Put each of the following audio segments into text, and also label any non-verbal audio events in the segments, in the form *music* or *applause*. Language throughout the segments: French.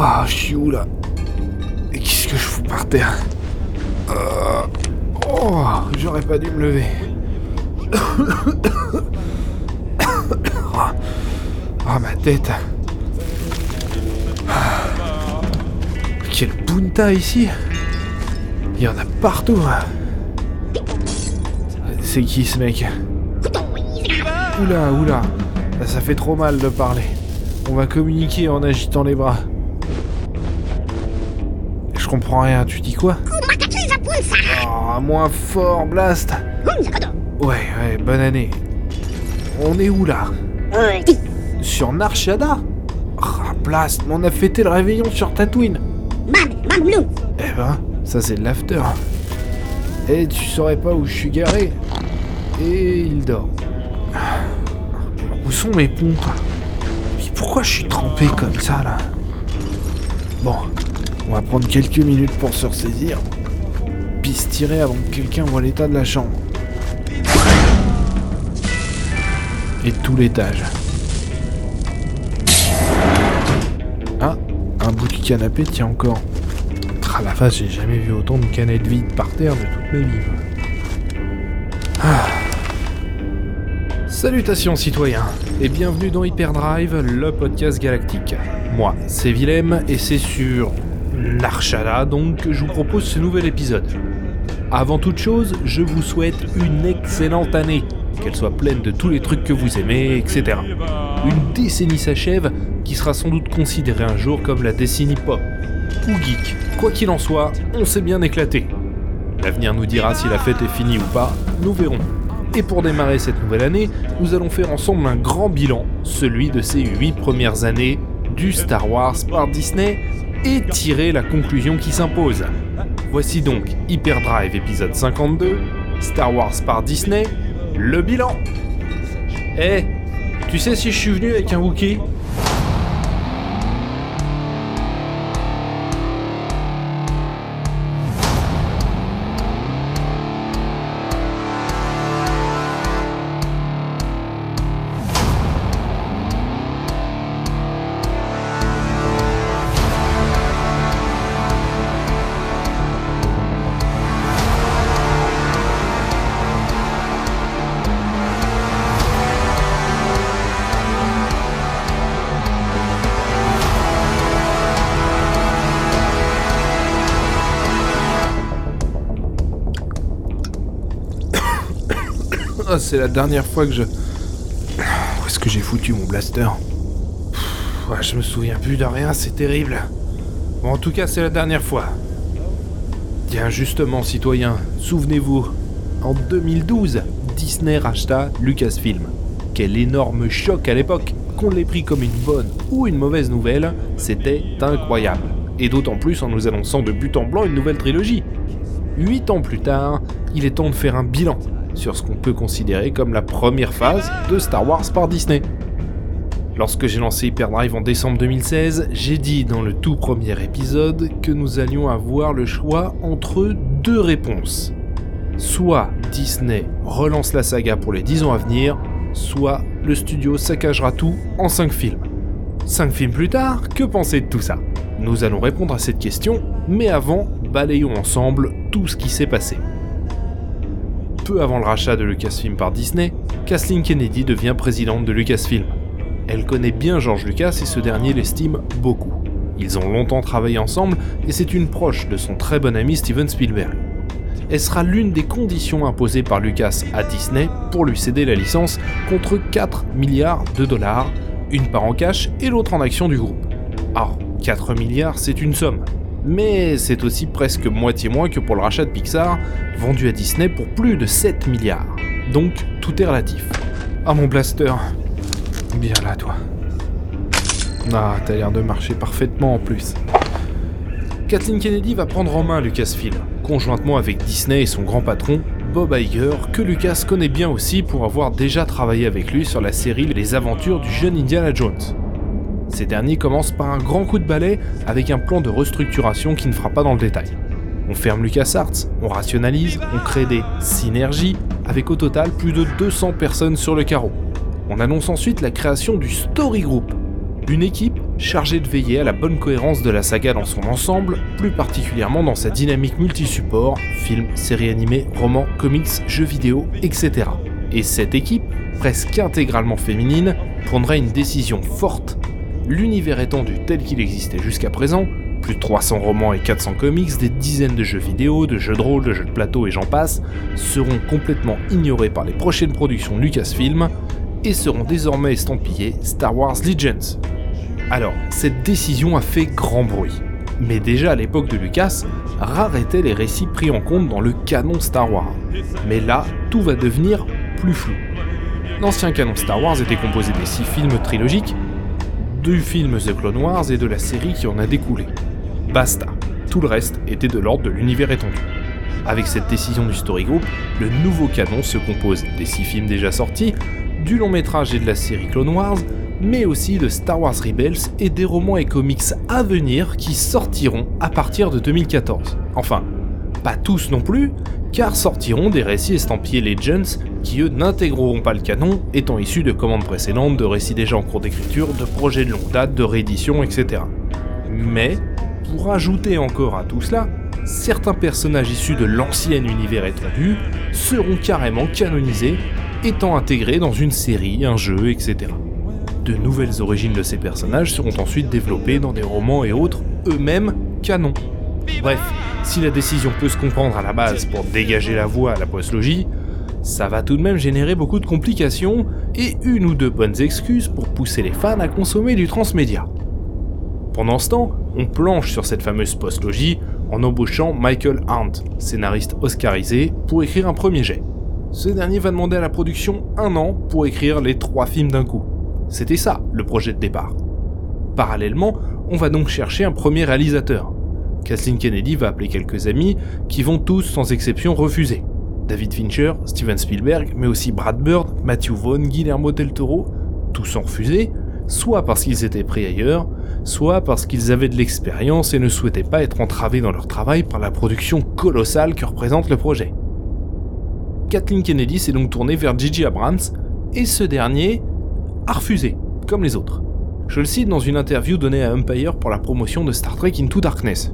Oh, je suis où là Et qu'est-ce que je fous par terre Euh, Oh, j'aurais pas dû me lever. Oh, *coughs* ma tête. Quel punta ici Il y en a partout. C'est qui ce mec Oula, oula. Ça fait trop mal de parler. On va communiquer en agitant les bras. Je comprends rien, tu dis quoi Oh, moins fort, Blast Ouais, ouais, bonne année. On est où là Sur Narshada Ah, Blast, mais on a fêté le réveillon sur Tatooine. Eh ben, ça c'est de l'after. Et tu saurais pas où je suis garé. Et il dort. Où sont mes pompes? Pourquoi je suis trempé comme ça là? Bon, on va prendre quelques minutes pour se ressaisir. Puis se tirer avant que quelqu'un voit l'état de la chambre. Et tout l'étage. Ah, un bout de canapé tient encore. Ah la face, j'ai jamais vu autant de canettes vides par terre de toute ma vie. Ah. Salutations citoyens et bienvenue dans Hyperdrive, le podcast galactique. Moi, c'est Willem et c'est sur Narshada donc je vous propose ce nouvel épisode. Avant toute chose, je vous souhaite une excellente année, qu'elle soit pleine de tous les trucs que vous aimez, etc. Une décennie s'achève qui sera sans doute considérée un jour comme la décennie pop ou geek. Quoi qu'il en soit, on s'est bien éclaté. L'avenir nous dira si la fête est finie ou pas, nous verrons. Et pour démarrer cette nouvelle année, nous allons faire ensemble un grand bilan, celui de ces 8 premières années du Star Wars par Disney, et tirer la conclusion qui s'impose. Voici donc Hyperdrive épisode 52, Star Wars par Disney, le bilan. Eh, tu sais si je suis venu avec un Wookie c'est la dernière fois que je. Où est-ce que j'ai foutu mon blaster Je me souviens plus de rien, c'est terrible. En tout cas, c'est la dernière fois. Tiens, justement, citoyens, souvenez-vous, en 2012, Disney racheta Lucasfilm. Quel énorme choc à l'époque Qu'on l'ait pris comme une bonne ou une mauvaise nouvelle, c'était incroyable. Et d'autant plus en nous annonçant de but en blanc une nouvelle trilogie. Huit ans plus tard, il est temps de faire un bilan sur ce qu'on peut considérer comme la première phase de Star Wars par Disney. Lorsque j'ai lancé Hyperdrive en décembre 2016, j'ai dit dans le tout premier épisode que nous allions avoir le choix entre deux réponses. Soit Disney relance la saga pour les 10 ans à venir, soit le studio saccagera tout en 5 films. 5 films plus tard, que penser de tout ça? Nous allons répondre à cette question, mais avant, balayons ensemble tout ce qui s'est passé peu avant le rachat de Lucasfilm par Disney, Kathleen Kennedy devient présidente de Lucasfilm. Elle connaît bien George Lucas et ce dernier l'estime beaucoup. Ils ont longtemps travaillé ensemble et c'est une proche de son très bon ami Steven Spielberg. Elle sera l'une des conditions imposées par Lucas à Disney pour lui céder la licence contre 4 milliards de dollars, une part en cash et l'autre en action du groupe. Alors, 4 milliards, c'est une somme, mais c'est aussi presque moitié moins que pour le rachat de Pixar, vendu à Disney pour plus de 7 milliards. Donc tout est relatif. Ah mon blaster Bien là toi. Ah, t'as l'air de marcher parfaitement en plus. Kathleen Kennedy va prendre en main Lucasfilm, conjointement avec Disney et son grand patron, Bob Iger, que Lucas connaît bien aussi pour avoir déjà travaillé avec lui sur la série Les aventures du jeune Indiana Jones. Ces derniers commencent par un grand coup de balai avec un plan de restructuration qui ne fera pas dans le détail. On ferme LucasArts, on rationalise, on crée des synergies, avec au total plus de 200 personnes sur le carreau. On annonce ensuite la création du Story Group. Une équipe chargée de veiller à la bonne cohérence de la saga dans son ensemble, plus particulièrement dans sa dynamique multi-support, films, séries animées, romans, comics, jeux vidéo, etc. Et cette équipe, presque intégralement féminine, prendra une décision forte. L'univers étendu tel qu'il existait jusqu'à présent, plus de 300 romans et 400 comics, des dizaines de jeux vidéo, de jeux de rôle, de jeux de plateau et j'en passe, seront complètement ignorés par les prochaines productions Lucasfilm et seront désormais estampillés Star Wars Legends. Alors, cette décision a fait grand bruit. Mais déjà à l'époque de Lucas, rares étaient les récits pris en compte dans le canon Star Wars. Mais là, tout va devenir plus flou. L'ancien canon Star Wars était composé des six films trilogiques, du film The Clone Wars et de la série qui en a découlé. Basta. Tout le reste était de l'ordre de l'univers étendu. Avec cette décision du Story Group, le nouveau canon se compose des six films déjà sortis, du long métrage et de la série Clone Wars, mais aussi de Star Wars Rebels et des romans et comics à venir qui sortiront à partir de 2014. Enfin, pas tous non plus, car sortiront des récits estampillés Legends qui eux n'intégreront pas le canon, étant issus de commandes précédentes, de récits déjà en cours d'écriture, de projets de longue date, de réédition, etc. Mais, pour ajouter encore à tout cela, certains personnages issus de l'ancien univers étendu seront carrément canonisés, étant intégrés dans une série, un jeu, etc. De nouvelles origines de ces personnages seront ensuite développées dans des romans et autres, eux-mêmes canons. Bref, si la décision peut se comprendre à la base pour dégager la voie à la postlogie, ça va tout de même générer beaucoup de complications et une ou deux bonnes excuses pour pousser les fans à consommer du transmédia. Pendant ce temps, on planche sur cette fameuse postlogie en embauchant Michael Arndt, scénariste oscarisé, pour écrire un premier jet. Ce dernier va demander à la production un an pour écrire les trois films d'un coup. C'était ça le projet de départ. Parallèlement, on va donc chercher un premier réalisateur. Kathleen Kennedy va appeler quelques amis qui vont tous sans exception refuser. David Fincher, Steven Spielberg, mais aussi Brad Bird, Matthew Vaughn, Guillermo del Toro, tous ont refusé, soit parce qu'ils étaient pris ailleurs, soit parce qu'ils avaient de l'expérience et ne souhaitaient pas être entravés dans leur travail par la production colossale que représente le projet. Kathleen Kennedy s'est donc tournée vers Gigi Abrams, et ce dernier a refusé, comme les autres. Je le cite dans une interview donnée à Empire pour la promotion de Star Trek Into Darkness.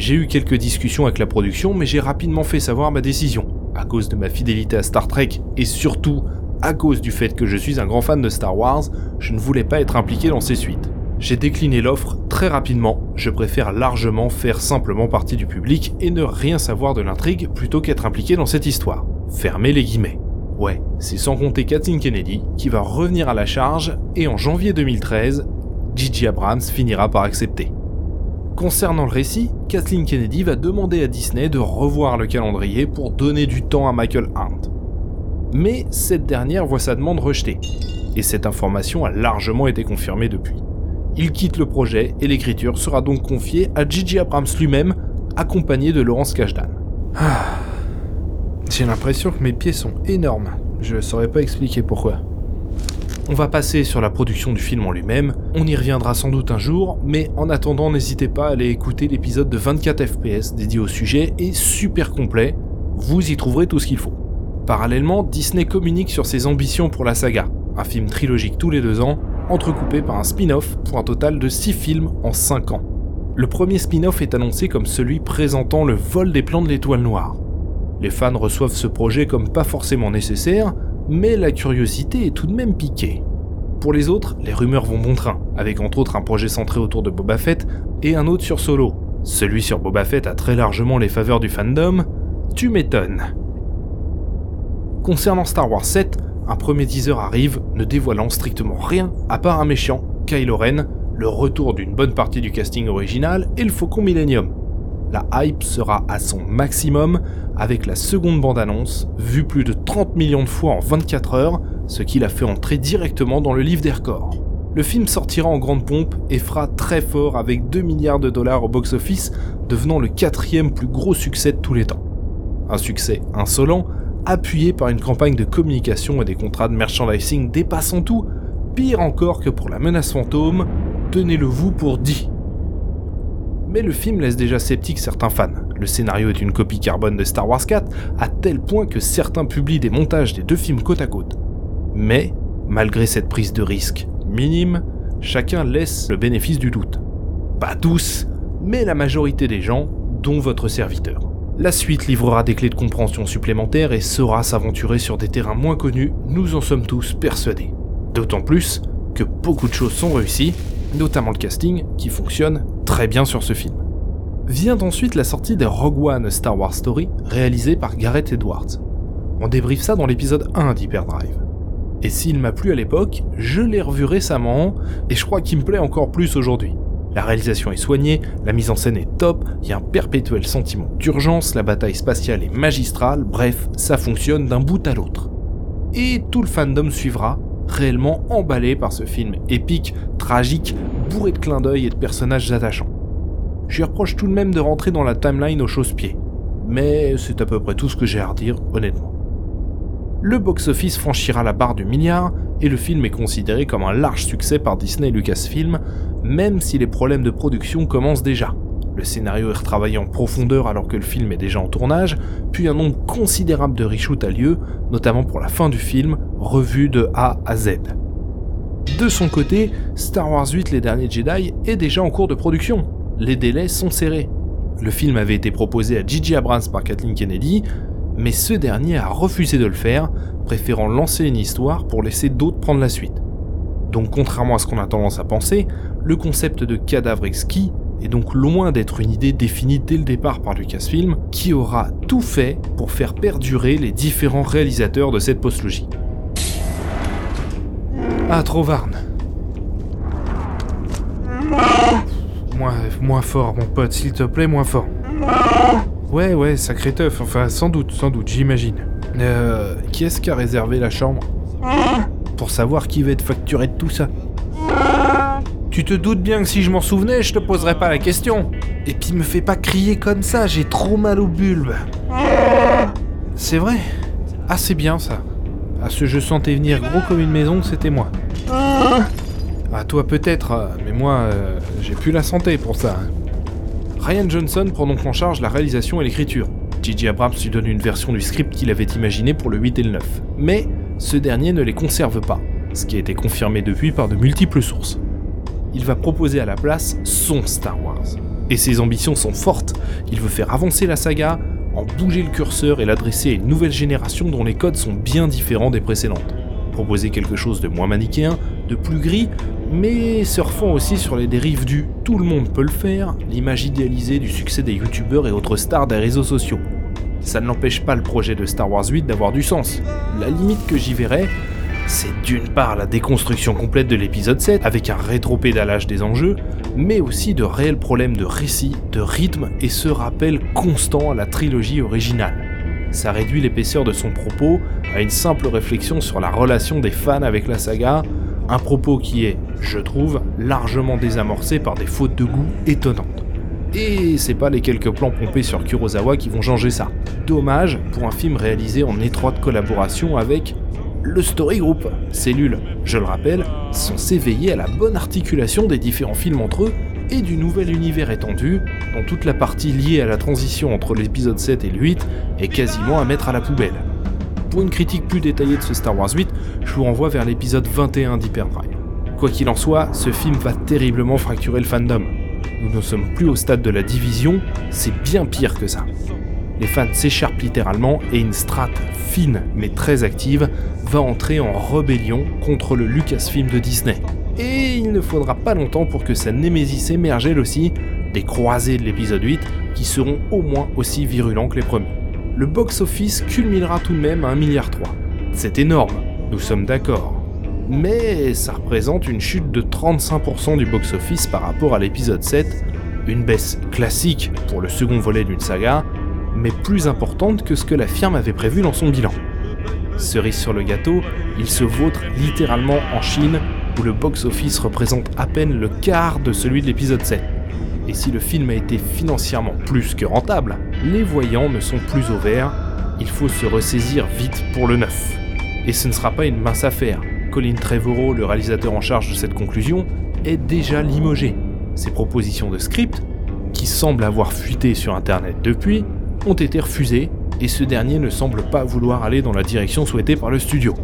J'ai eu quelques discussions avec la production, mais j'ai rapidement fait savoir ma décision, à cause de ma fidélité à Star Trek et surtout à cause du fait que je suis un grand fan de Star Wars, je ne voulais pas être impliqué dans ces suites. J'ai décliné l'offre très rapidement, je préfère largement faire simplement partie du public et ne rien savoir de l'intrigue plutôt qu'être impliqué dans cette histoire. Fermez les guillemets. Ouais, c'est sans compter Kathleen Kennedy qui va revenir à la charge et en janvier 2013, Gigi Abrams finira par accepter. Concernant le récit, Kathleen Kennedy va demander à Disney de revoir le calendrier pour donner du temps à Michael Hunt. Mais cette dernière voit sa demande rejetée, et cette information a largement été confirmée depuis. Il quitte le projet et l'écriture sera donc confiée à Gigi Abrams lui-même, accompagné de Laurence Kasdan. Ah. J'ai l'impression que mes pieds sont énormes. Je ne saurais pas expliquer pourquoi. On va passer sur la production du film en lui-même, on y reviendra sans doute un jour, mais en attendant n'hésitez pas à aller écouter l'épisode de 24 FPS dédié au sujet et super complet, vous y trouverez tout ce qu'il faut. Parallèlement, Disney communique sur ses ambitions pour la saga, un film trilogique tous les deux ans, entrecoupé par un spin-off pour un total de 6 films en 5 ans. Le premier spin-off est annoncé comme celui présentant le vol des plans de l'étoile noire. Les fans reçoivent ce projet comme pas forcément nécessaire, mais la curiosité est tout de même piquée. Pour les autres, les rumeurs vont bon train, avec entre autres un projet centré autour de Boba Fett et un autre sur Solo. Celui sur Boba Fett a très largement les faveurs du fandom, tu m'étonnes. Concernant Star Wars 7, un premier teaser arrive, ne dévoilant strictement rien à part un méchant, Kylo Ren, le retour d'une bonne partie du casting original et le Faucon Millennium. La hype sera à son maximum avec la seconde bande-annonce, vue plus de 30 millions de fois en 24 heures, ce qui l'a fait entrer directement dans le livre des records. Le film sortira en grande pompe et fera très fort avec 2 milliards de dollars au box-office, devenant le quatrième plus gros succès de tous les temps. Un succès insolent, appuyé par une campagne de communication et des contrats de merchandising dépassant tout, pire encore que pour la menace fantôme, tenez-le vous pour dit. Mais le film laisse déjà sceptique certains fans. Le scénario est une copie carbone de Star Wars 4, à tel point que certains publient des montages des deux films côte à côte. Mais, malgré cette prise de risque minime, chacun laisse le bénéfice du doute. Pas tous, mais la majorité des gens, dont votre serviteur. La suite livrera des clés de compréhension supplémentaires et saura s'aventurer sur des terrains moins connus, nous en sommes tous persuadés. D'autant plus que beaucoup de choses sont réussies, notamment le casting qui fonctionne très bien sur ce film. Vient ensuite la sortie des Rogue One Star Wars Story réalisée par Gareth Edwards. On débriefe ça dans l'épisode 1 d'Hyperdrive. Et s'il m'a plu à l'époque, je l'ai revu récemment et je crois qu'il me plaît encore plus aujourd'hui. La réalisation est soignée, la mise en scène est top, il y a un perpétuel sentiment d'urgence, la bataille spatiale est magistrale, bref, ça fonctionne d'un bout à l'autre. Et tout le fandom suivra, réellement emballé par ce film épique, tragique, bourré de clins d'œil et de personnages attachants. Je lui reproche tout de même de rentrer dans la timeline au chausse-pied, mais c'est à peu près tout ce que j'ai à redire, honnêtement. Le box-office franchira la barre du milliard et le film est considéré comme un large succès par Disney et Lucasfilm, même si les problèmes de production commencent déjà. Le scénario est retravaillé en profondeur alors que le film est déjà en tournage, puis un nombre considérable de reshoots a lieu, notamment pour la fin du film, revu de A à Z. De son côté, Star Wars 8 Les Derniers Jedi est déjà en cours de production. Les délais sont serrés. Le film avait été proposé à Gigi Abrams par Kathleen Kennedy, mais ce dernier a refusé de le faire, préférant lancer une histoire pour laisser d'autres prendre la suite. Donc contrairement à ce qu'on a tendance à penser, le concept de cadavre exquis est donc loin d'être une idée définie dès le départ par Lucasfilm, qui aura tout fait pour faire perdurer les différents réalisateurs de cette postlogie. Ah, Trovarne. Moins, moins fort, mon pote, s'il te plaît, moins fort. Ouais, ouais, sacré teuf, enfin, sans doute, sans doute, j'imagine. Euh, qui est-ce qui a réservé la chambre? Pour savoir qui va être facturé de tout ça. Tu te doutes bien que si je m'en souvenais, je te poserais pas la question. Et puis me fais pas crier comme ça, j'ai trop mal au bulbe. C'est vrai c'est bien ça. Ah, ce je sentais venir gros comme une maison, c'était moi. Ah, toi peut-être, mais moi, euh, j'ai plus la santé pour ça. hein. Ryan Johnson prend donc en charge la réalisation et l'écriture. J.J. Abrams lui donne une version du script qu'il avait imaginé pour le 8 et le 9. Mais ce dernier ne les conserve pas, ce qui a été confirmé depuis par de multiples sources. Il va proposer à la place son Star Wars. Et ses ambitions sont fortes. Il veut faire avancer la saga, en bouger le curseur et l'adresser à une nouvelle génération dont les codes sont bien différents des précédentes. Proposer quelque chose de moins manichéen, de plus gris, mais surfant aussi sur les dérives du tout le monde peut le faire, l'image idéalisée du succès des youtubeurs et autres stars des réseaux sociaux. Ça ne l'empêche pas le projet de Star Wars 8 d'avoir du sens. La limite que j'y verrais, c'est d'une part la déconstruction complète de l'épisode 7 avec un rétro-pédalage des enjeux, mais aussi de réels problèmes de récit, de rythme et ce rappel constant à la trilogie originale. Ça réduit l'épaisseur de son propos à une simple réflexion sur la relation des fans avec la saga, un propos qui est, je trouve, largement désamorcé par des fautes de goût étonnantes. Et c'est pas les quelques plans pompés sur Kurosawa qui vont changer ça. Dommage pour un film réalisé en étroite collaboration avec le Story Group, cellule, je le rappelle, censée veiller à la bonne articulation des différents films entre eux et du nouvel univers étendu, dont toute la partie liée à la transition entre l'épisode 7 et le 8 est quasiment à mettre à la poubelle. Pour une critique plus détaillée de ce Star Wars 8, je vous renvoie vers l'épisode 21 d'Hyperdrive. Quoi qu'il en soit, ce film va terriblement fracturer le fandom. Nous ne sommes plus au stade de la division, c'est bien pire que ça. Les fans s'écharpent littéralement et une strate fine mais très active va entrer en rébellion contre le Lucasfilm de Disney. Et il ne faudra pas longtemps pour que sa némésis émerge elle aussi, des croisés de l'épisode 8 qui seront au moins aussi virulents que les premiers. Le box-office culminera tout de même à 1,3 milliard. C'est énorme, nous sommes d'accord. Mais ça représente une chute de 35% du box-office par rapport à l'épisode 7, une baisse classique pour le second volet d'une saga, mais plus importante que ce que la firme avait prévu dans son bilan. Cerise sur le gâteau, il se vautre littéralement en Chine, où le box-office représente à peine le quart de celui de l'épisode 7. Et si le film a été financièrement plus que rentable, les voyants ne sont plus au vert, il faut se ressaisir vite pour le neuf. Et ce ne sera pas une mince affaire. Colin Trevorrow, le réalisateur en charge de cette conclusion, est déjà limogé. Ses propositions de script, qui semblent avoir fuité sur internet depuis, ont été refusées et ce dernier ne semble pas vouloir aller dans la direction souhaitée par le studio.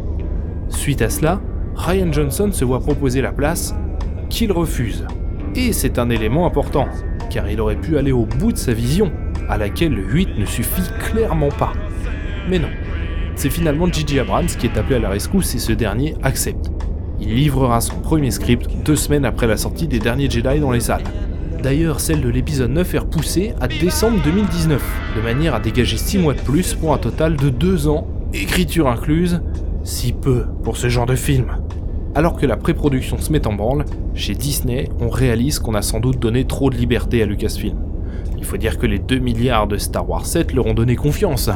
Suite à cela, Ryan Johnson se voit proposer la place qu'il refuse. Et c'est un élément important, car il aurait pu aller au bout de sa vision, à laquelle le 8 ne suffit clairement pas. Mais non. C'est finalement Gigi Abrams qui est appelé à la rescousse et ce dernier accepte. Il livrera son premier script deux semaines après la sortie des derniers Jedi dans les salles. D'ailleurs, celle de l'épisode 9 est repoussée à décembre 2019, de manière à dégager 6 mois de plus pour un total de 2 ans, écriture incluse, si peu pour ce genre de film. Alors que la pré-production se met en branle, chez Disney, on réalise qu'on a sans doute donné trop de liberté à Lucasfilm. Il faut dire que les 2 milliards de Star Wars 7 leur ont donné confiance.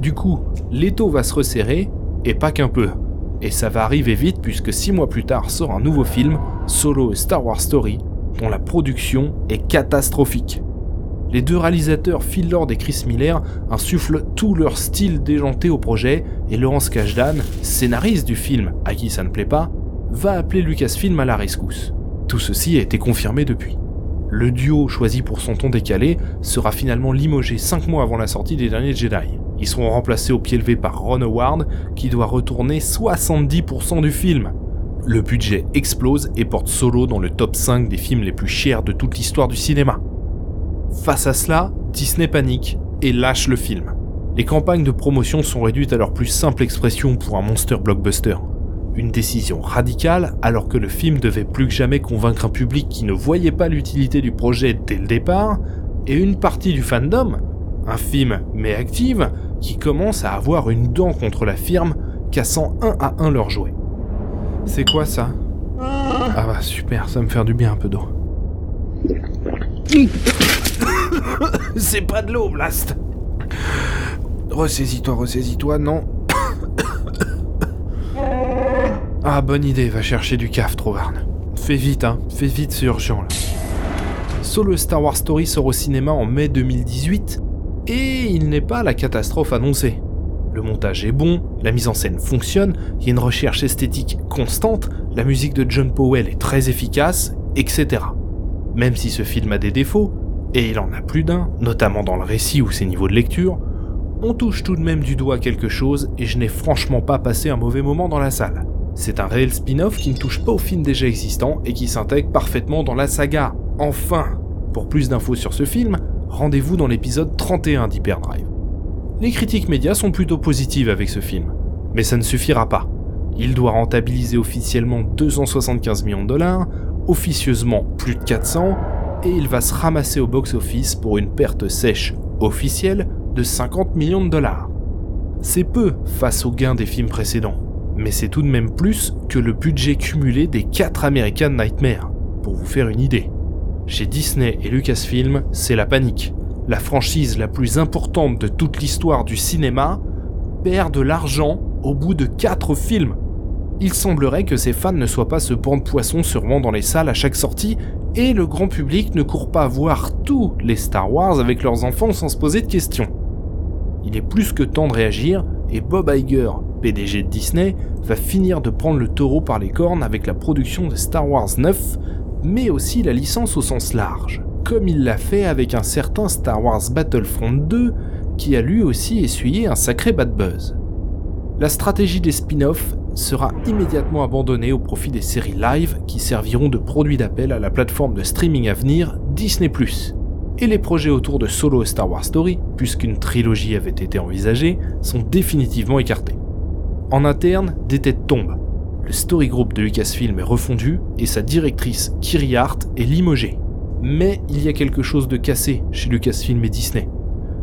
Du coup, l'étau va se resserrer, et pas qu'un peu. Et ça va arriver vite puisque 6 mois plus tard sort un nouveau film, Solo Star Wars Story, dont la production est catastrophique. Les deux réalisateurs Phil Lord et Chris Miller insufflent tout leur style déjanté au projet et Laurence Kasdan, scénariste du film à qui ça ne plaît pas, va appeler Lucasfilm à la rescousse. Tout ceci a été confirmé depuis. Le duo choisi pour son ton décalé sera finalement limogé 5 mois avant la sortie des derniers Jedi. Ils seront remplacés au pied levé par Ron Howard qui doit retourner 70% du film. Le budget explose et porte Solo dans le top 5 des films les plus chers de toute l'histoire du cinéma. Face à cela, Disney panique et lâche le film. Les campagnes de promotion sont réduites à leur plus simple expression pour un monster blockbuster. Une décision radicale alors que le film devait plus que jamais convaincre un public qui ne voyait pas l'utilité du projet dès le départ, et une partie du fandom, un film mais active, qui commence à avoir une dent contre la firme, cassant un à un leurs jouets. C'est quoi ça Ah bah super, ça me fait du bien un peu d'eau. *coughs* C'est pas de l'eau, Blast Ressaisis-toi, ressaisis-toi, non *coughs* Ah, bonne idée, va chercher du caf, Trovarne. Fais vite, hein, fais vite, c'est urgent là. Solo Star Wars Story sort au cinéma en mai 2018 et il n'est pas la catastrophe annoncée. Le montage est bon, la mise en scène fonctionne, il y a une recherche esthétique constante, la musique de John Powell est très efficace, etc. Même si ce film a des défauts, et il en a plus d'un, notamment dans le récit ou ses niveaux de lecture, on touche tout de même du doigt quelque chose et je n'ai franchement pas passé un mauvais moment dans la salle. C'est un réel spin-off qui ne touche pas aux films déjà existants et qui s'intègre parfaitement dans la saga. Enfin Pour plus d'infos sur ce film, rendez-vous dans l'épisode 31 d'Hyperdrive. Les critiques médias sont plutôt positives avec ce film, mais ça ne suffira pas. Il doit rentabiliser officiellement 275 millions de dollars, officieusement plus de 400, et il va se ramasser au box-office pour une perte sèche officielle de 50 millions de dollars. C'est peu face aux gains des films précédents, mais c'est tout de même plus que le budget cumulé des 4 American Nightmare, pour vous faire une idée. Chez Disney et Lucasfilm, c'est la panique. La franchise la plus importante de toute l'histoire du cinéma perd de l'argent au bout de 4 films. Il semblerait que ses fans ne soient pas ce banc de poissons se dans les salles à chaque sortie et le grand public ne court pas voir tous les Star Wars avec leurs enfants sans se poser de questions. Il est plus que temps de réagir et Bob Iger, PDG de Disney, va finir de prendre le taureau par les cornes avec la production de Star Wars 9 mais aussi la licence au sens large, comme il l'a fait avec un certain Star Wars Battlefront 2 qui a lui aussi essuyé un sacré bad buzz. La stratégie des spin-offs sera immédiatement abandonnée au profit des séries live qui serviront de produit d'appel à la plateforme de streaming à venir Disney ⁇ et les projets autour de Solo Star Wars Story, puisqu'une trilogie avait été envisagée, sont définitivement écartés. En interne, des têtes tombent, le story group de Lucasfilm est refondu et sa directrice, Kiri Hart, est limogée. Mais il y a quelque chose de cassé chez Lucasfilm et Disney.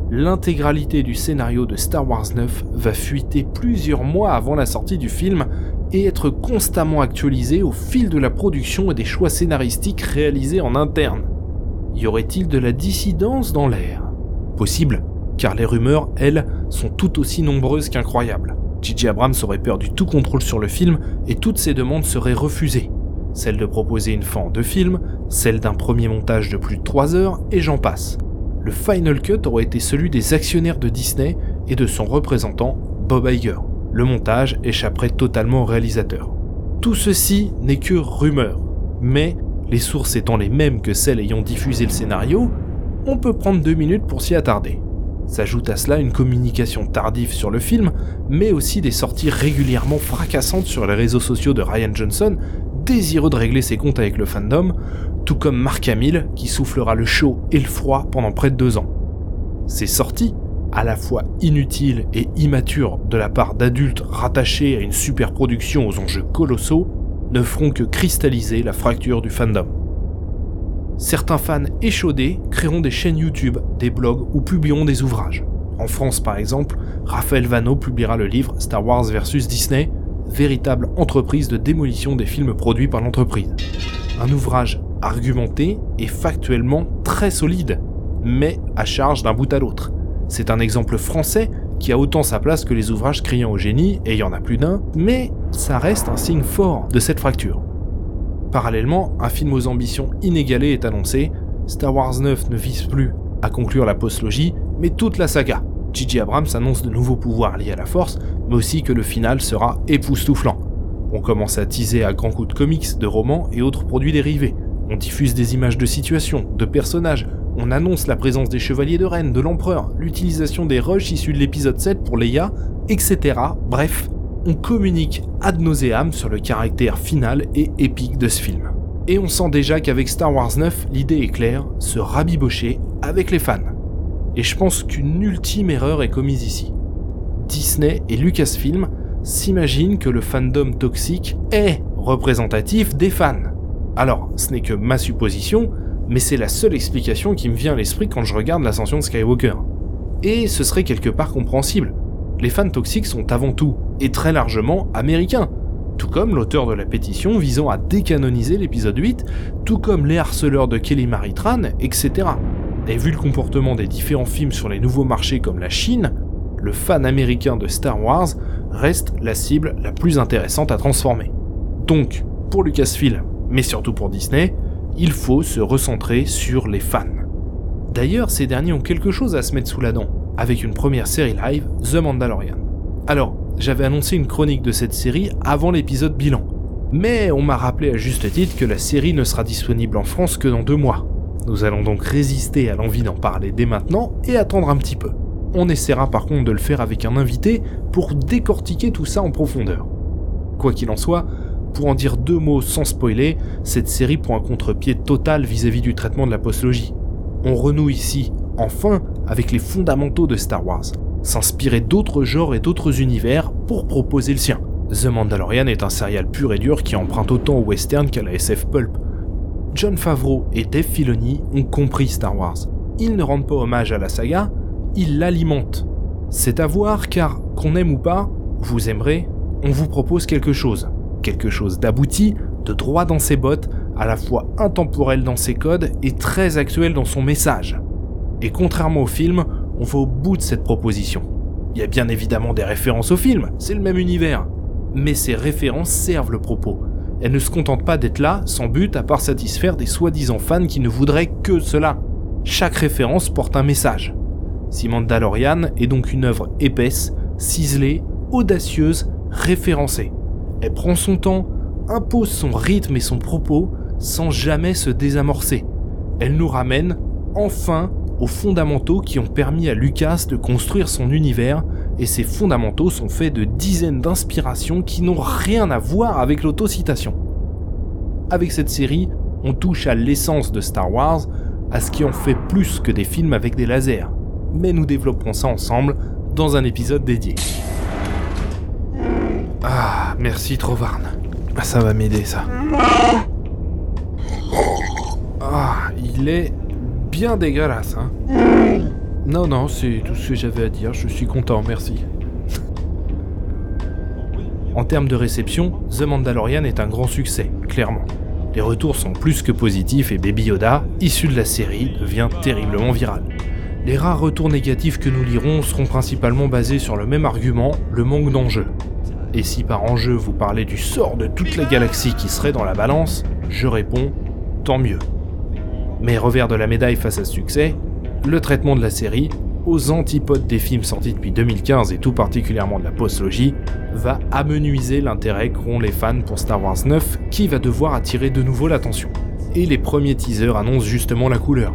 L'intégralité du scénario de Star Wars 9 va fuiter plusieurs mois avant la sortie du film et être constamment actualisé au fil de la production et des choix scénaristiques réalisés en interne. Y aurait-il de la dissidence dans l'air? Possible, car les rumeurs, elles, sont tout aussi nombreuses qu'incroyables. J.J. Abrams aurait perdu tout contrôle sur le film et toutes ses demandes seraient refusées. Celle de proposer une fin en deux films, celle d'un premier montage de plus de 3 heures, et j'en passe. Le final cut aurait été celui des actionnaires de Disney et de son représentant, Bob Iger. Le montage échapperait totalement au réalisateur. Tout ceci n'est que rumeur, mais les sources étant les mêmes que celles ayant diffusé le scénario, on peut prendre deux minutes pour s'y attarder. S'ajoute à cela une communication tardive sur le film, mais aussi des sorties régulièrement fracassantes sur les réseaux sociaux de Ryan Johnson désireux de régler ses comptes avec le fandom, tout comme Mark Hamill qui soufflera le chaud et le froid pendant près de deux ans. Ces sorties, à la fois inutiles et immatures de la part d'adultes rattachés à une superproduction aux enjeux colossaux, ne feront que cristalliser la fracture du fandom. Certains fans échaudés créeront des chaînes YouTube, des blogs ou publieront des ouvrages. En France par exemple, Raphaël Vano publiera le livre Star Wars vs Disney, véritable entreprise de démolition des films produits par l'entreprise. Un ouvrage argumenté et factuellement très solide, mais à charge d'un bout à l'autre. C'est un exemple français qui a autant sa place que les ouvrages criant au génie, et il y en a plus d'un, mais ça reste un signe fort de cette fracture. Parallèlement, un film aux ambitions inégalées est annoncé, Star Wars 9 ne vise plus à conclure la postlogie, mais toute la saga. J.J. Abrams annonce de nouveaux pouvoirs liés à la force, mais aussi que le final sera époustouflant. On commence à teaser à grands coups de comics, de romans et autres produits dérivés. On diffuse des images de situations, de personnages, on annonce la présence des chevaliers de Rennes, de l'empereur, l'utilisation des rushs issus de l'épisode 7 pour Leia, etc. Bref, on communique ad nauseam sur le caractère final et épique de ce film. Et on sent déjà qu'avec Star Wars 9, l'idée est claire, se rabibocher avec les fans. Et je pense qu'une ultime erreur est commise ici. Disney et Lucasfilm s'imaginent que le fandom toxique est représentatif des fans. Alors, ce n'est que ma supposition, mais c'est la seule explication qui me vient à l'esprit quand je regarde l'ascension de Skywalker. Et ce serait quelque part compréhensible. Les fans toxiques sont avant tout, et très largement, américains. Tout comme l'auteur de la pétition visant à décanoniser l'épisode 8, tout comme les harceleurs de Kelly Maritran, etc. Et vu le comportement des différents films sur les nouveaux marchés comme la Chine, le fan américain de Star Wars reste la cible la plus intéressante à transformer. Donc, pour Lucasfilm, mais surtout pour Disney, il faut se recentrer sur les fans. D'ailleurs, ces derniers ont quelque chose à se mettre sous la dent, avec une première série live, The Mandalorian. Alors, j'avais annoncé une chronique de cette série avant l'épisode bilan, mais on m'a rappelé à juste titre que la série ne sera disponible en France que dans deux mois. Nous allons donc résister à l'envie d'en parler dès maintenant et attendre un petit peu. On essaiera par contre de le faire avec un invité pour décortiquer tout ça en profondeur. Quoi qu'il en soit, pour en dire deux mots sans spoiler, cette série prend un contre-pied total vis-à-vis du traitement de la postlogie. On renoue ici, enfin, avec les fondamentaux de Star Wars, s'inspirer d'autres genres et d'autres univers pour proposer le sien. The Mandalorian est un serial pur et dur qui emprunte autant au western qu'à la SF pulp. John Favreau et Dave Filoni ont compris Star Wars. Ils ne rendent pas hommage à la saga, ils l'alimentent. C'est à voir car, qu'on aime ou pas, vous aimerez, on vous propose quelque chose quelque chose d'abouti, de droit dans ses bottes, à la fois intemporel dans ses codes et très actuel dans son message. Et contrairement au film, on va au bout de cette proposition. Il y a bien évidemment des références au film, c'est le même univers. Mais ces références servent le propos. Elles ne se contentent pas d'être là sans but à part satisfaire des soi-disant fans qui ne voudraient que cela. Chaque référence porte un message. Simon Mandalorian est donc une œuvre épaisse, ciselée, audacieuse, référencée. Elle prend son temps, impose son rythme et son propos sans jamais se désamorcer. Elle nous ramène, enfin, aux fondamentaux qui ont permis à Lucas de construire son univers, et ces fondamentaux sont faits de dizaines d'inspirations qui n'ont rien à voir avec l'autocitation. Avec cette série, on touche à l'essence de Star Wars, à ce qui en fait plus que des films avec des lasers. Mais nous développerons ça ensemble dans un épisode dédié. Ah, merci Trovarne. Ah, ça va m'aider ça. Ah, il est bien dégueulasse, hein. Non, non, c'est tout ce que j'avais à dire. Je suis content, merci. En termes de réception, The Mandalorian est un grand succès, clairement. Les retours sont plus que positifs et Baby Yoda, issu de la série, devient terriblement viral. Les rares retours négatifs que nous lirons seront principalement basés sur le même argument, le manque d'enjeu. Et si par enjeu vous parlez du sort de toute la galaxie qui serait dans la balance, je réponds tant mieux. Mais revers de la médaille face à ce succès, le traitement de la série, aux antipodes des films sortis depuis 2015 et tout particulièrement de la postlogie, va amenuiser l'intérêt qu'ont les fans pour Star Wars 9 qui va devoir attirer de nouveau l'attention. Et les premiers teasers annoncent justement la couleur.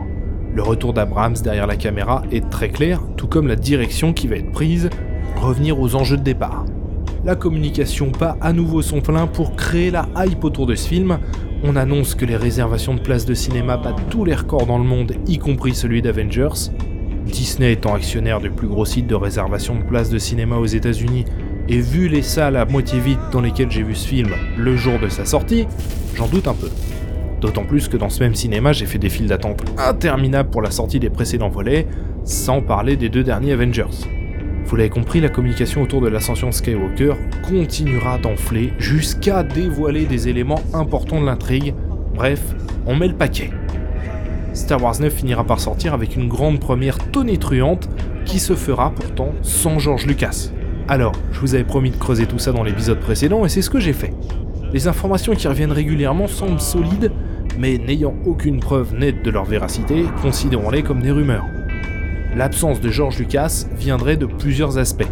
Le retour d'Abrams derrière la caméra est très clair, tout comme la direction qui va être prise, revenir aux enjeux de départ. la communication bat à nouveau son plein pour créer la hype autour de ce film. On annonce que les réservations de places de cinéma battent tous les records dans le monde, y compris celui d'Avengers. Disney étant actionnaire du plus gros site de réservation de places de cinéma aux États-Unis, et vu les salles à moitié vides dans lesquelles j'ai vu ce film le jour de sa sortie, j'en doute un peu. D'autant plus que dans ce même cinéma, j'ai fait des files d'attente interminables pour la sortie des précédents volets, sans parler des deux derniers Avengers. Vous l'avez compris, la communication autour de l'ascension Skywalker continuera d'enfler jusqu'à dévoiler des éléments importants de l'intrigue. Bref, on met le paquet. Star Wars 9 finira par sortir avec une grande première tonitruante qui se fera pourtant sans George Lucas. Alors, je vous avais promis de creuser tout ça dans l'épisode précédent et c'est ce que j'ai fait. Les informations qui reviennent régulièrement semblent solides, mais n'ayant aucune preuve nette de leur véracité, considérons-les comme des rumeurs. L'absence de George Lucas viendrait de plusieurs aspects.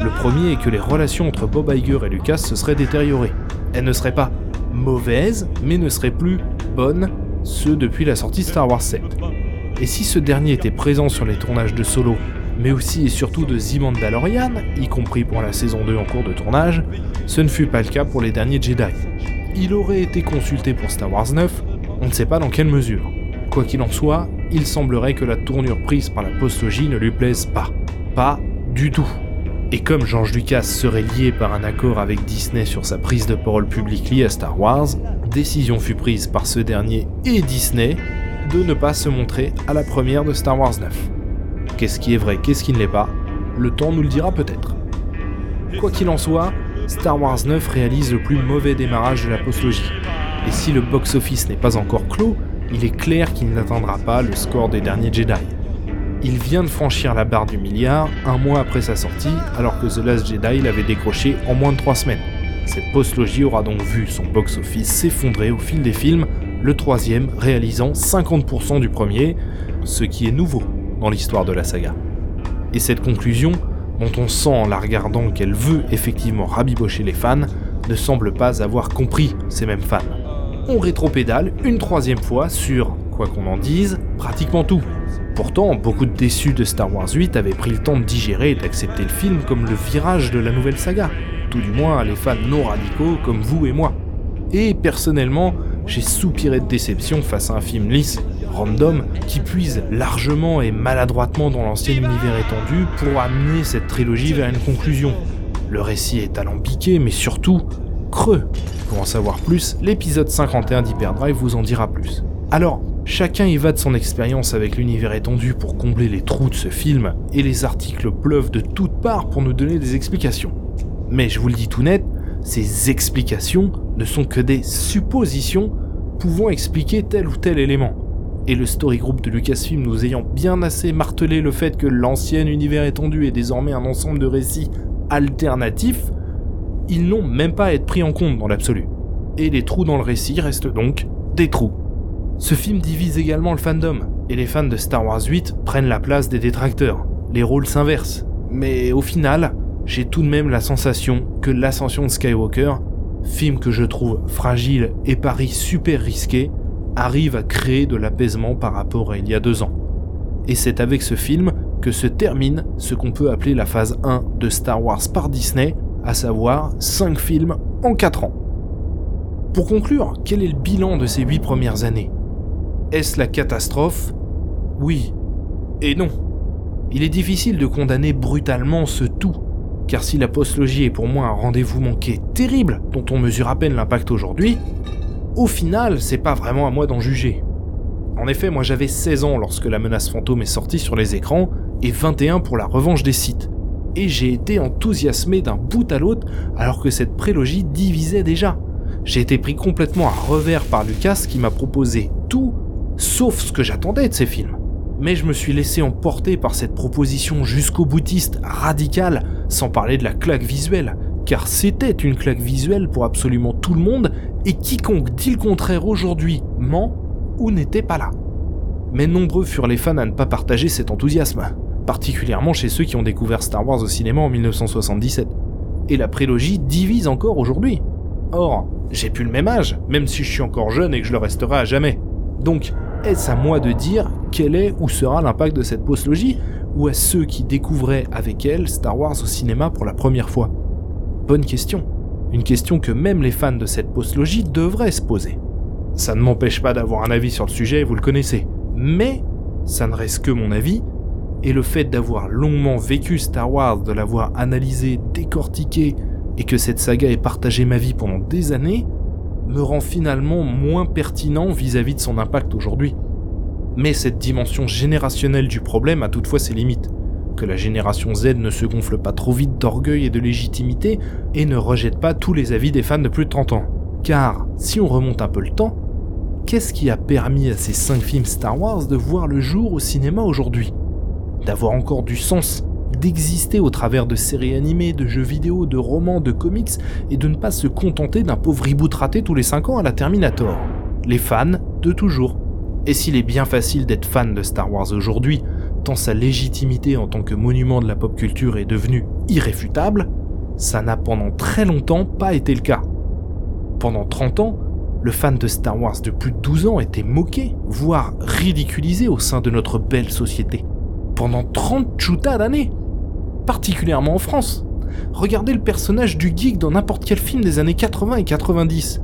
Le premier est que les relations entre Bob Iger et Lucas se seraient détériorées. Elles ne seraient pas mauvaises, mais ne seraient plus bonnes, ce depuis la sortie Star Wars 7. Et si ce dernier était présent sur les tournages de Solo, mais aussi et surtout de The Mandalorian, y compris pour la saison 2 en cours de tournage, ce ne fut pas le cas pour les derniers Jedi. Il aurait été consulté pour Star Wars 9, on ne sait pas dans quelle mesure. Quoi qu'il en soit, il semblerait que la tournure prise par la postologie ne lui plaise pas. Pas du tout. Et comme George Lucas serait lié par un accord avec Disney sur sa prise de parole publique liée à Star Wars, décision fut prise par ce dernier et Disney de ne pas se montrer à la première de Star Wars 9. Qu'est-ce qui est vrai, qu'est-ce qui ne l'est pas Le temps nous le dira peut-être. Quoi qu'il en soit, Star Wars 9 réalise le plus mauvais démarrage de la postologie. Et si le box-office n'est pas encore clos, il est clair qu'il n'atteindra pas le score des derniers Jedi. Il vient de franchir la barre du milliard un mois après sa sortie, alors que The Last Jedi l'avait décroché en moins de 3 semaines. Cette postlogie aura donc vu son box-office s'effondrer au fil des films, le troisième réalisant 50% du premier, ce qui est nouveau dans l'histoire de la saga. Et cette conclusion, dont on sent en la regardant qu'elle veut effectivement rabibocher les fans, ne semble pas avoir compris ces mêmes fans on rétropédale une troisième fois sur, quoi qu'on en dise, pratiquement tout. Pourtant, beaucoup de déçus de Star Wars 8 avaient pris le temps de digérer et d'accepter le film comme le virage de la nouvelle saga, tout du moins les fans non radicaux comme vous et moi. Et personnellement, j'ai soupiré de déception face à un film lisse, random, qui puise largement et maladroitement dans l'ancien univers étendu pour amener cette trilogie vers une conclusion. Le récit est alambiqué, mais surtout creux. Pour en savoir plus, l'épisode 51 d'Hyperdrive vous en dira plus. Alors, chacun y va de son expérience avec l'univers étendu pour combler les trous de ce film, et les articles pleuvent de toutes parts pour nous donner des explications. Mais je vous le dis tout net, ces explications ne sont que des suppositions pouvant expliquer tel ou tel élément. Et le story group de Lucasfilm nous ayant bien assez martelé le fait que l'ancien univers étendu est désormais un ensemble de récits alternatifs, ils n'ont même pas à être pris en compte dans l'absolu. Et les trous dans le récit restent donc des trous. Ce film divise également le fandom, et les fans de Star Wars 8 prennent la place des détracteurs. Les rôles s'inversent. Mais au final, j'ai tout de même la sensation que l'ascension de Skywalker, film que je trouve fragile et pari super risqué, arrive à créer de l'apaisement par rapport à il y a deux ans. Et c'est avec ce film que se termine ce qu'on peut appeler la phase 1 de Star Wars par Disney, à savoir 5 films en 4 ans. Pour conclure, quel est le bilan de ces 8 premières années? Est-ce la catastrophe? Oui et non. Il est difficile de condamner brutalement ce tout, car si la postlogie est pour moi un rendez-vous manqué terrible dont on mesure à peine l'impact aujourd'hui, au final, c'est pas vraiment à moi d'en juger. En effet, moi j'avais 16 ans lorsque la menace fantôme est sortie sur les écrans et 21 pour la revanche des sites et j'ai été enthousiasmé d'un bout à l'autre alors que cette prélogie divisait déjà. J'ai été pris complètement à revers par Lucas qui m'a proposé tout sauf ce que j'attendais de ces films. Mais je me suis laissé emporter par cette proposition jusqu'au boutiste radicale, sans parler de la claque visuelle, car c'était une claque visuelle pour absolument tout le monde, et quiconque dit le contraire aujourd'hui ment ou n'était pas là. Mais nombreux furent les fans à ne pas partager cet enthousiasme particulièrement chez ceux qui ont découvert Star Wars au cinéma en 1977. Et la prélogie divise encore aujourd'hui. Or, j'ai plus le même âge, même si je suis encore jeune et que je le resterai à jamais. Donc, est-ce à moi de dire quel est ou sera l'impact de cette postlogie, ou à ceux qui découvraient avec elle Star Wars au cinéma pour la première fois? Bonne question. Une question que même les fans de cette postlogie devraient se poser. Ça ne m'empêche pas d'avoir un avis sur le sujet, vous le connaissez. Mais ça ne reste que mon avis, et le fait d'avoir longuement vécu Star Wars, de l'avoir analysé, décortiqué, et que cette saga ait partagé ma vie pendant des années, me rend finalement moins pertinent vis-à-vis de son impact aujourd'hui. Mais cette dimension générationnelle du problème a toutefois ses limites. Que la génération Z ne se gonfle pas trop vite d'orgueil et de légitimité et ne rejette pas tous les avis des fans de plus de 30 ans. Car, si on remonte un peu le temps, qu'est-ce qui a permis à ces 5 films Star Wars de voir le jour au cinéma aujourd'hui? D'avoir encore du sens, d'exister au travers de séries animées, de jeux vidéo, de romans, de comics, et de ne pas se contenter d'un pauvre reboot raté tous les 5 ans à la Terminator. Les fans de toujours. Et s'il est bien facile d'être fan de Star Wars aujourd'hui, tant sa légitimité en tant que monument de la pop culture est devenue irréfutable, ça n'a pendant très longtemps pas été le cas. Pendant 30 ans, le fan de Star Wars de plus de 12 ans était moqué, voire ridiculisé au sein de notre belle société. Pendant 30 chutas d'années particulièrement en France. Regardez le personnage du geek dans n'importe quel film des années 80 et 90.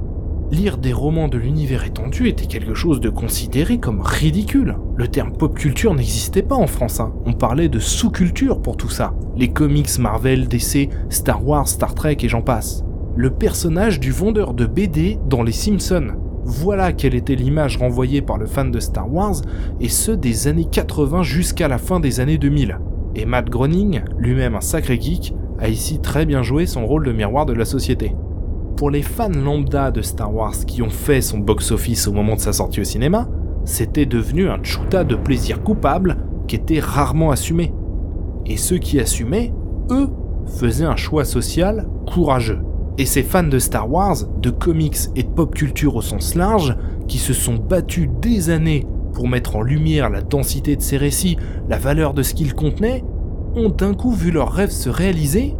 Lire des romans de l'univers étendu était quelque chose de considéré comme ridicule. Le terme pop culture n'existait pas en France, hein. on parlait de sous-culture pour tout ça. Les comics Marvel, DC, Star Wars, Star Trek et j'en passe. Le personnage du vendeur de BD dans Les Simpsons. Voilà quelle était l'image renvoyée par le fan de Star Wars, et ce des années 80 jusqu'à la fin des années 2000. Et Matt Groening, lui-même un sacré geek, a ici très bien joué son rôle de miroir de la société. Pour les fans lambda de Star Wars qui ont fait son box-office au moment de sa sortie au cinéma, c'était devenu un chuta de plaisir coupable qui était rarement assumé. Et ceux qui assumaient, eux, faisaient un choix social courageux. Et ces fans de Star Wars, de comics et de pop culture au sens large, qui se sont battus des années pour mettre en lumière la densité de ces récits, la valeur de ce qu'ils contenaient, ont d'un coup vu leurs rêves se réaliser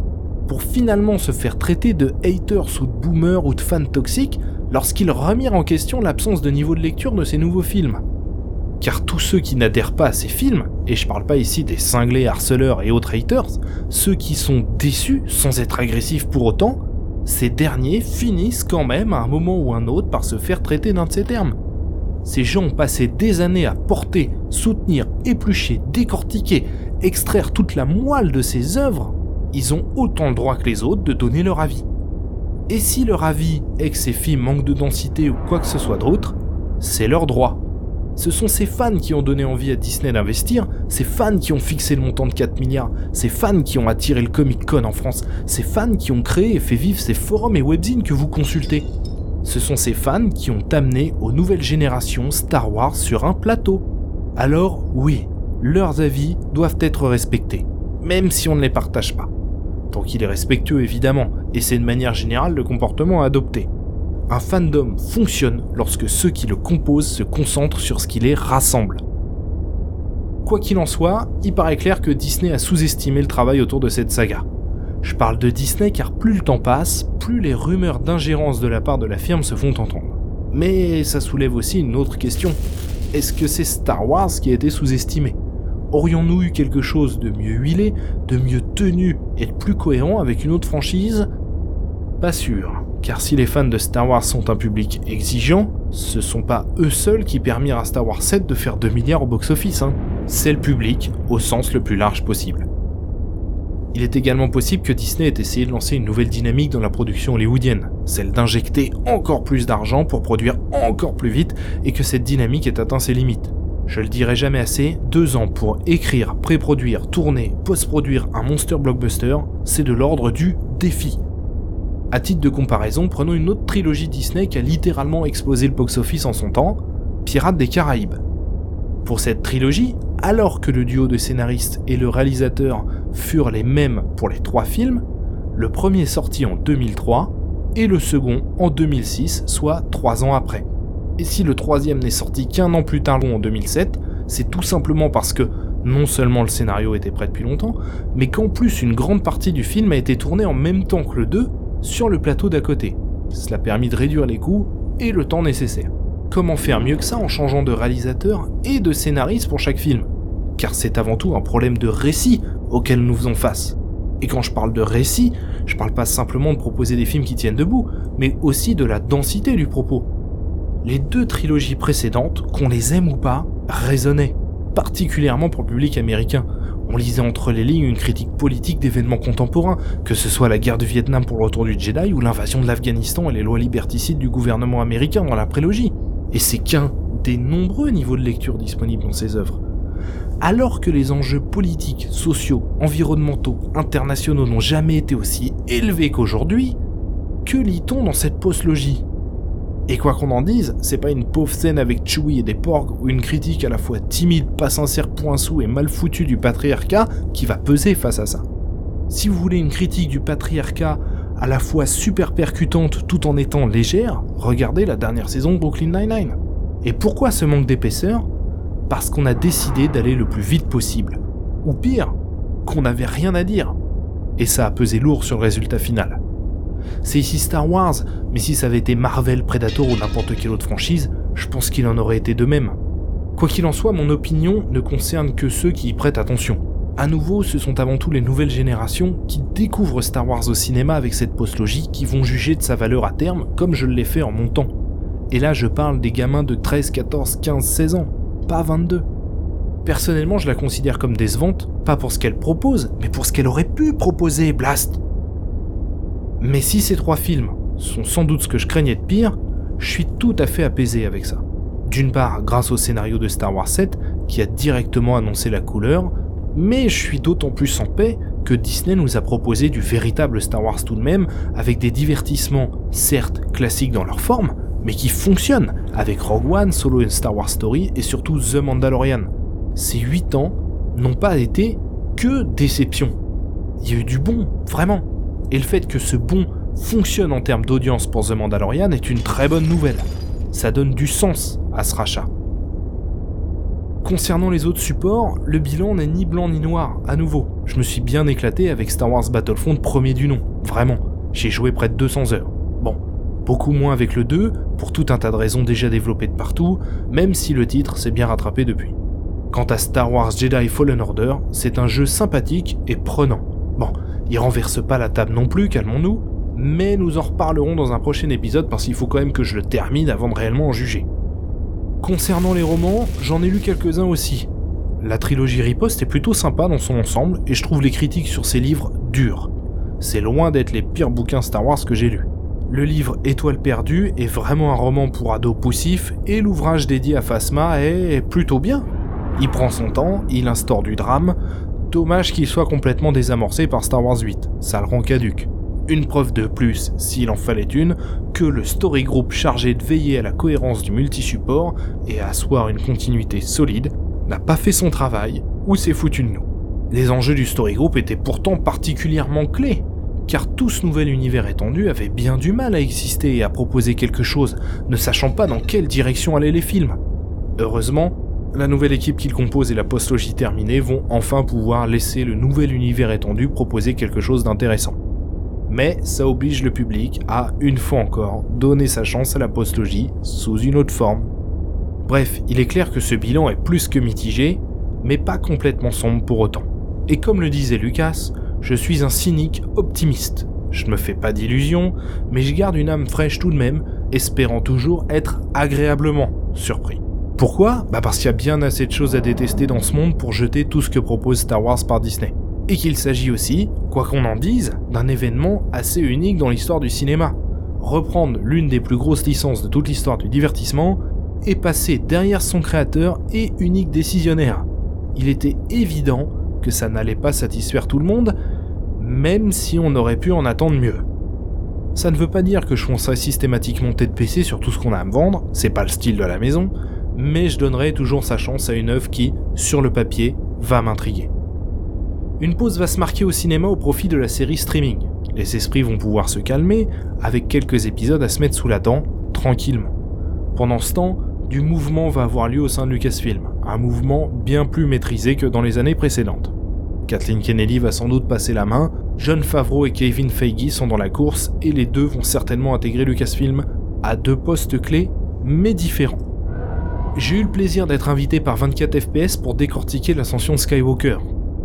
pour finalement se faire traiter de haters ou de boomers ou de fans toxiques lorsqu'ils remirent en question l'absence de niveau de lecture de ces nouveaux films. Car tous ceux qui n'adhèrent pas à ces films, et je parle pas ici des cinglés harceleurs et autres haters, ceux qui sont déçus sans être agressifs pour autant, ces derniers finissent quand même à un moment ou un autre par se faire traiter d'un de ces termes. Ces gens ont passé des années à porter, soutenir, éplucher, décortiquer, extraire toute la moelle de ces œuvres. Ils ont autant le droit que les autres de donner leur avis. Et si leur avis est que ces films manquent de densité ou quoi que ce soit d'autre, c'est leur droit. Ce sont ces fans qui ont donné envie à Disney d'investir, ces fans qui ont fixé le montant de 4 milliards, ces fans qui ont attiré le Comic Con en France, ces fans qui ont créé et fait vivre ces forums et webzines que vous consultez. Ce sont ces fans qui ont amené aux nouvelles générations Star Wars sur un plateau. Alors oui, leurs avis doivent être respectés, même si on ne les partage pas. Tant qu'il est respectueux évidemment, et c'est de manière générale le comportement à adopter. Un fandom fonctionne lorsque ceux qui le composent se concentrent sur ce qui les rassemble. Quoi qu'il en soit, il paraît clair que Disney a sous-estimé le travail autour de cette saga. Je parle de Disney car plus le temps passe, plus les rumeurs d'ingérence de la part de la firme se font entendre. Mais ça soulève aussi une autre question. Est-ce que c'est Star Wars qui a été sous-estimé? Aurions-nous eu quelque chose de mieux huilé, de mieux tenu et de plus cohérent avec une autre franchise? Pas sûr, car si les fans de Star Wars sont un public exigeant, ce sont pas eux seuls qui permirent à Star Wars 7 de faire 2 milliards au box-office, hein. c'est le public au sens le plus large possible. Il est également possible que Disney ait essayé de lancer une nouvelle dynamique dans la production hollywoodienne, celle d'injecter encore plus d'argent pour produire encore plus vite et que cette dynamique ait atteint ses limites. Je le dirai jamais assez, deux ans pour écrire, pré-produire, tourner, post-produire un monster blockbuster, c'est de l'ordre du défi. A titre de comparaison, prenons une autre trilogie Disney qui a littéralement explosé le box-office en son temps, Pirates des Caraïbes. Pour cette trilogie, alors que le duo de scénaristes et le réalisateur furent les mêmes pour les trois films, le premier sorti en 2003 et le second en 2006, soit trois ans après. Et si le troisième n'est sorti qu'un an plus tard en 2007, c'est tout simplement parce que non seulement le scénario était prêt depuis longtemps, mais qu'en plus une grande partie du film a été tournée en même temps que le 2 sur le plateau d'à côté. Cela a permis de réduire les coûts et le temps nécessaire. Comment faire mieux que ça en changeant de réalisateur et de scénariste pour chaque film? Car c'est avant tout un problème de récit auquel nous faisons face. Et quand je parle de récit, je parle pas simplement de proposer des films qui tiennent debout, mais aussi de la densité du propos. Les deux trilogies précédentes, qu'on les aime ou pas, résonnaient, particulièrement pour le public américain. On lisait entre les lignes une critique politique d'événements contemporains, que ce soit la guerre du Vietnam pour le retour du Jedi ou l'invasion de l'Afghanistan et les lois liberticides du gouvernement américain dans la prélogie. Et c'est qu'un des nombreux niveaux de lecture disponibles dans ces œuvres. Alors que les enjeux politiques, sociaux, environnementaux, internationaux n'ont jamais été aussi élevés qu'aujourd'hui, que lit-on dans cette postlogie? Et quoi qu'on en dise, c'est pas une pauvre scène avec Chewie et des porgs ou une critique à la fois timide, pas sincère, poinçou et mal foutue du patriarcat qui va peser face à ça. Si vous voulez une critique du patriarcat à la fois super percutante tout en étant légère, regardez la dernière saison de Brooklyn Nine-Nine. Et pourquoi ce manque d'épaisseur? Parce qu'on a décidé d'aller le plus vite possible. Ou pire, qu'on n'avait rien à dire. Et ça a pesé lourd sur le résultat final. C'est ici Star Wars, mais si ça avait été Marvel, Predator ou n'importe quelle autre franchise, je pense qu'il en aurait été de même. Quoi qu'il en soit, mon opinion ne concerne que ceux qui y prêtent attention. À nouveau, ce sont avant tout les nouvelles générations qui découvrent Star Wars au cinéma avec cette postlogie qui vont juger de sa valeur à terme, comme je l'ai fait en montant. Et là, je parle des gamins de 13, 14, 15, 16 ans pas 22. Personnellement, je la considère comme décevante, pas pour ce qu'elle propose, mais pour ce qu'elle aurait pu proposer, Blast. Mais si ces trois films sont sans doute ce que je craignais de pire, je suis tout à fait apaisé avec ça. D'une part, grâce au scénario de Star Wars 7, qui a directement annoncé la couleur, mais je suis d'autant plus en paix que Disney nous a proposé du véritable Star Wars tout de même, avec des divertissements certes classiques dans leur forme, mais qui fonctionne avec Rogue One, Solo et Star Wars Story et surtout The Mandalorian. Ces 8 ans n'ont pas été que déception. Il y a eu du bon, vraiment. Et le fait que ce bon fonctionne en termes d'audience pour The Mandalorian est une très bonne nouvelle. Ça donne du sens à ce rachat. Concernant les autres supports, le bilan n'est ni blanc ni noir, à nouveau. Je me suis bien éclaté avec Star Wars Battlefront premier du nom, vraiment. J'ai joué près de 200 heures beaucoup moins avec le 2, pour tout un tas de raisons déjà développées de partout, même si le titre s'est bien rattrapé depuis. Quant à Star Wars Jedi Fallen Order, c'est un jeu sympathique et prenant. Bon, il renverse pas la table non plus, calmons-nous, mais nous en reparlerons dans un prochain épisode parce qu'il faut quand même que je le termine avant de réellement en juger. Concernant les romans, j'en ai lu quelques-uns aussi. La trilogie Riposte est plutôt sympa dans son ensemble et je trouve les critiques sur ces livres dures. C'est loin d'être les pires bouquins Star Wars que j'ai lus. Le livre Étoile perdue est vraiment un roman pour ados poussifs et l'ouvrage dédié à Phasma est plutôt bien. Il prend son temps, il instaure du drame, dommage qu'il soit complètement désamorcé par Star Wars 8, ça le rend caduque. Une preuve de plus, s'il en fallait une, que le story group chargé de veiller à la cohérence du multi-support et à asseoir une continuité solide n'a pas fait son travail ou s'est foutu de nous. Les enjeux du story group étaient pourtant particulièrement clés car tout ce nouvel univers étendu avait bien du mal à exister et à proposer quelque chose, ne sachant pas dans quelle direction allaient les films. Heureusement, la nouvelle équipe qu'il compose et la postlogie terminée vont enfin pouvoir laisser le nouvel univers étendu proposer quelque chose d'intéressant. Mais ça oblige le public à, une fois encore, donner sa chance à la postlogie sous une autre forme. Bref, il est clair que ce bilan est plus que mitigé, mais pas complètement sombre pour autant. Et comme le disait Lucas, je suis un cynique optimiste. Je ne me fais pas d'illusions, mais je garde une âme fraîche tout de même, espérant toujours être agréablement surpris. Pourquoi Bah parce qu'il y a bien assez de choses à détester dans ce monde pour jeter tout ce que propose Star Wars par Disney. Et qu'il s'agit aussi, quoi qu'on en dise, d'un événement assez unique dans l'histoire du cinéma. Reprendre l'une des plus grosses licences de toute l'histoire du divertissement et passer derrière son créateur et unique décisionnaire. Il était évident que ça n'allait pas satisfaire tout le monde, même si on aurait pu en attendre mieux. Ça ne veut pas dire que je foncerai systématiquement tête PC sur tout ce qu'on a à me vendre, c'est pas le style de la maison, mais je donnerai toujours sa chance à une œuvre qui, sur le papier, va m'intriguer. Une pause va se marquer au cinéma au profit de la série streaming. Les esprits vont pouvoir se calmer, avec quelques épisodes à se mettre sous la dent, tranquillement. Pendant ce temps, du mouvement va avoir lieu au sein de Lucasfilm, un mouvement bien plus maîtrisé que dans les années précédentes. Kathleen Kennedy va sans doute passer la main, John Favreau et Kevin Feige sont dans la course et les deux vont certainement intégrer Lucasfilm à deux postes clés mais différents. J'ai eu le plaisir d'être invité par 24 FPS pour décortiquer l'ascension Skywalker.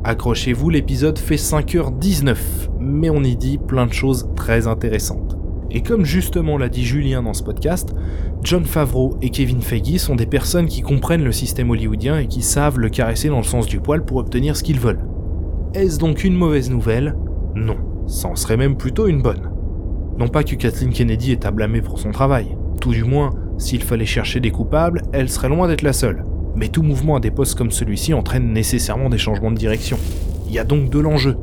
Accrochez-vous, l'épisode fait 5h19, mais on y dit plein de choses très intéressantes. Et comme justement l'a dit Julien dans ce podcast, John Favreau et Kevin Feige sont des personnes qui comprennent le système hollywoodien et qui savent le caresser dans le sens du poil pour obtenir ce qu'ils veulent. Est-ce donc une mauvaise nouvelle? Non, ça en serait même plutôt une bonne. Non pas que Kathleen Kennedy est à blâmer pour son travail, tout du moins, s'il fallait chercher des coupables, elle serait loin d'être la seule. Mais tout mouvement à des postes comme celui-ci entraîne nécessairement des changements de direction. Il y a donc de l'enjeu.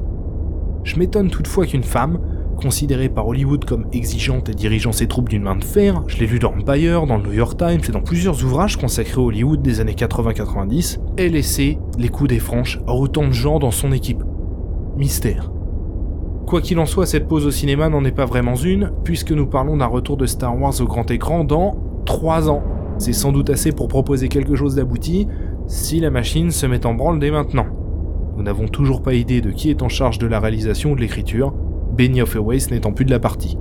Je m'étonne toutefois qu'une femme, considérée par Hollywood comme exigeante et dirigeant ses troupes d'une main de fer, je l'ai lu dans Empire, dans le New York Times et dans plusieurs ouvrages consacrés à Hollywood des années 80-90, ait laissé les coups des franches à autant de gens dans son équipe. Mystère. Quoi qu'il en soit, cette pause au cinéma n'en est pas vraiment une, puisque nous parlons d'un retour de Star Wars au grand écran dans 3 ans. C'est sans doute assez pour proposer quelque chose d'abouti, si la machine se met en branle dès maintenant. Nous n'avons toujours pas idée de qui est en charge de la réalisation ou de l'écriture, Benioff et n'étant plus de la partie.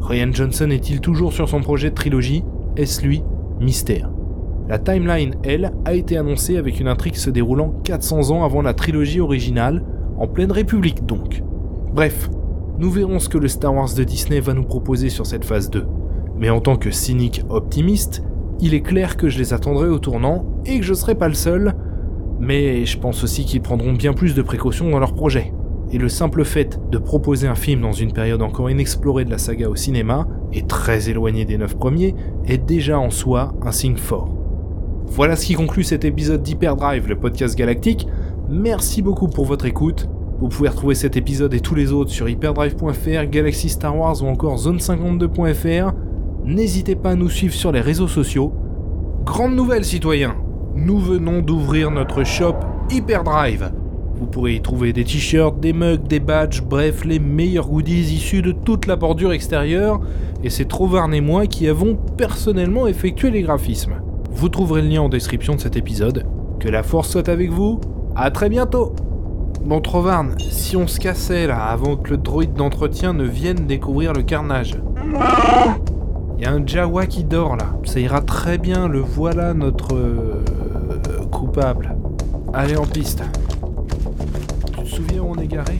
Ryan Johnson est-il toujours sur son projet de trilogie? Est-ce lui? Mystère. La timeline, elle, a été annoncée avec une intrigue se déroulant 400 ans avant la trilogie originale, en pleine République donc. Bref, nous verrons ce que le Star Wars de Disney va nous proposer sur cette phase 2. Mais en tant que cynique optimiste, il est clair que je les attendrai au tournant et que je serai pas le seul, mais je pense aussi qu'ils prendront bien plus de précautions dans leur projet. Et le simple fait de proposer un film dans une période encore inexplorée de la saga au cinéma, et très éloigné des neuf premiers, est déjà en soi un signe fort. Voilà ce qui conclut cet épisode d'Hyperdrive, le podcast galactique. Merci beaucoup pour votre écoute. Vous pouvez retrouver cet épisode et tous les autres sur hyperdrive.fr, Galaxy Star Wars ou encore zone52.fr. N'hésitez pas à nous suivre sur les réseaux sociaux. Grande nouvelle citoyens, nous venons d'ouvrir notre shop Hyperdrive. Vous pourrez y trouver des t-shirts, des mugs, des badges, bref, les meilleurs goodies issus de toute la bordure extérieure, et c'est Trovarn et moi qui avons personnellement effectué les graphismes. Vous trouverez le lien en description de cet épisode. Que la force soit avec vous, à très bientôt Bon Trovarn, si on se cassait là avant que le droïde d'entretien ne vienne découvrir le carnage. Il y a un Jawa qui dort là. Ça ira très bien, le voilà notre euh, coupable. Allez en piste. Tu te souviens où on est garé?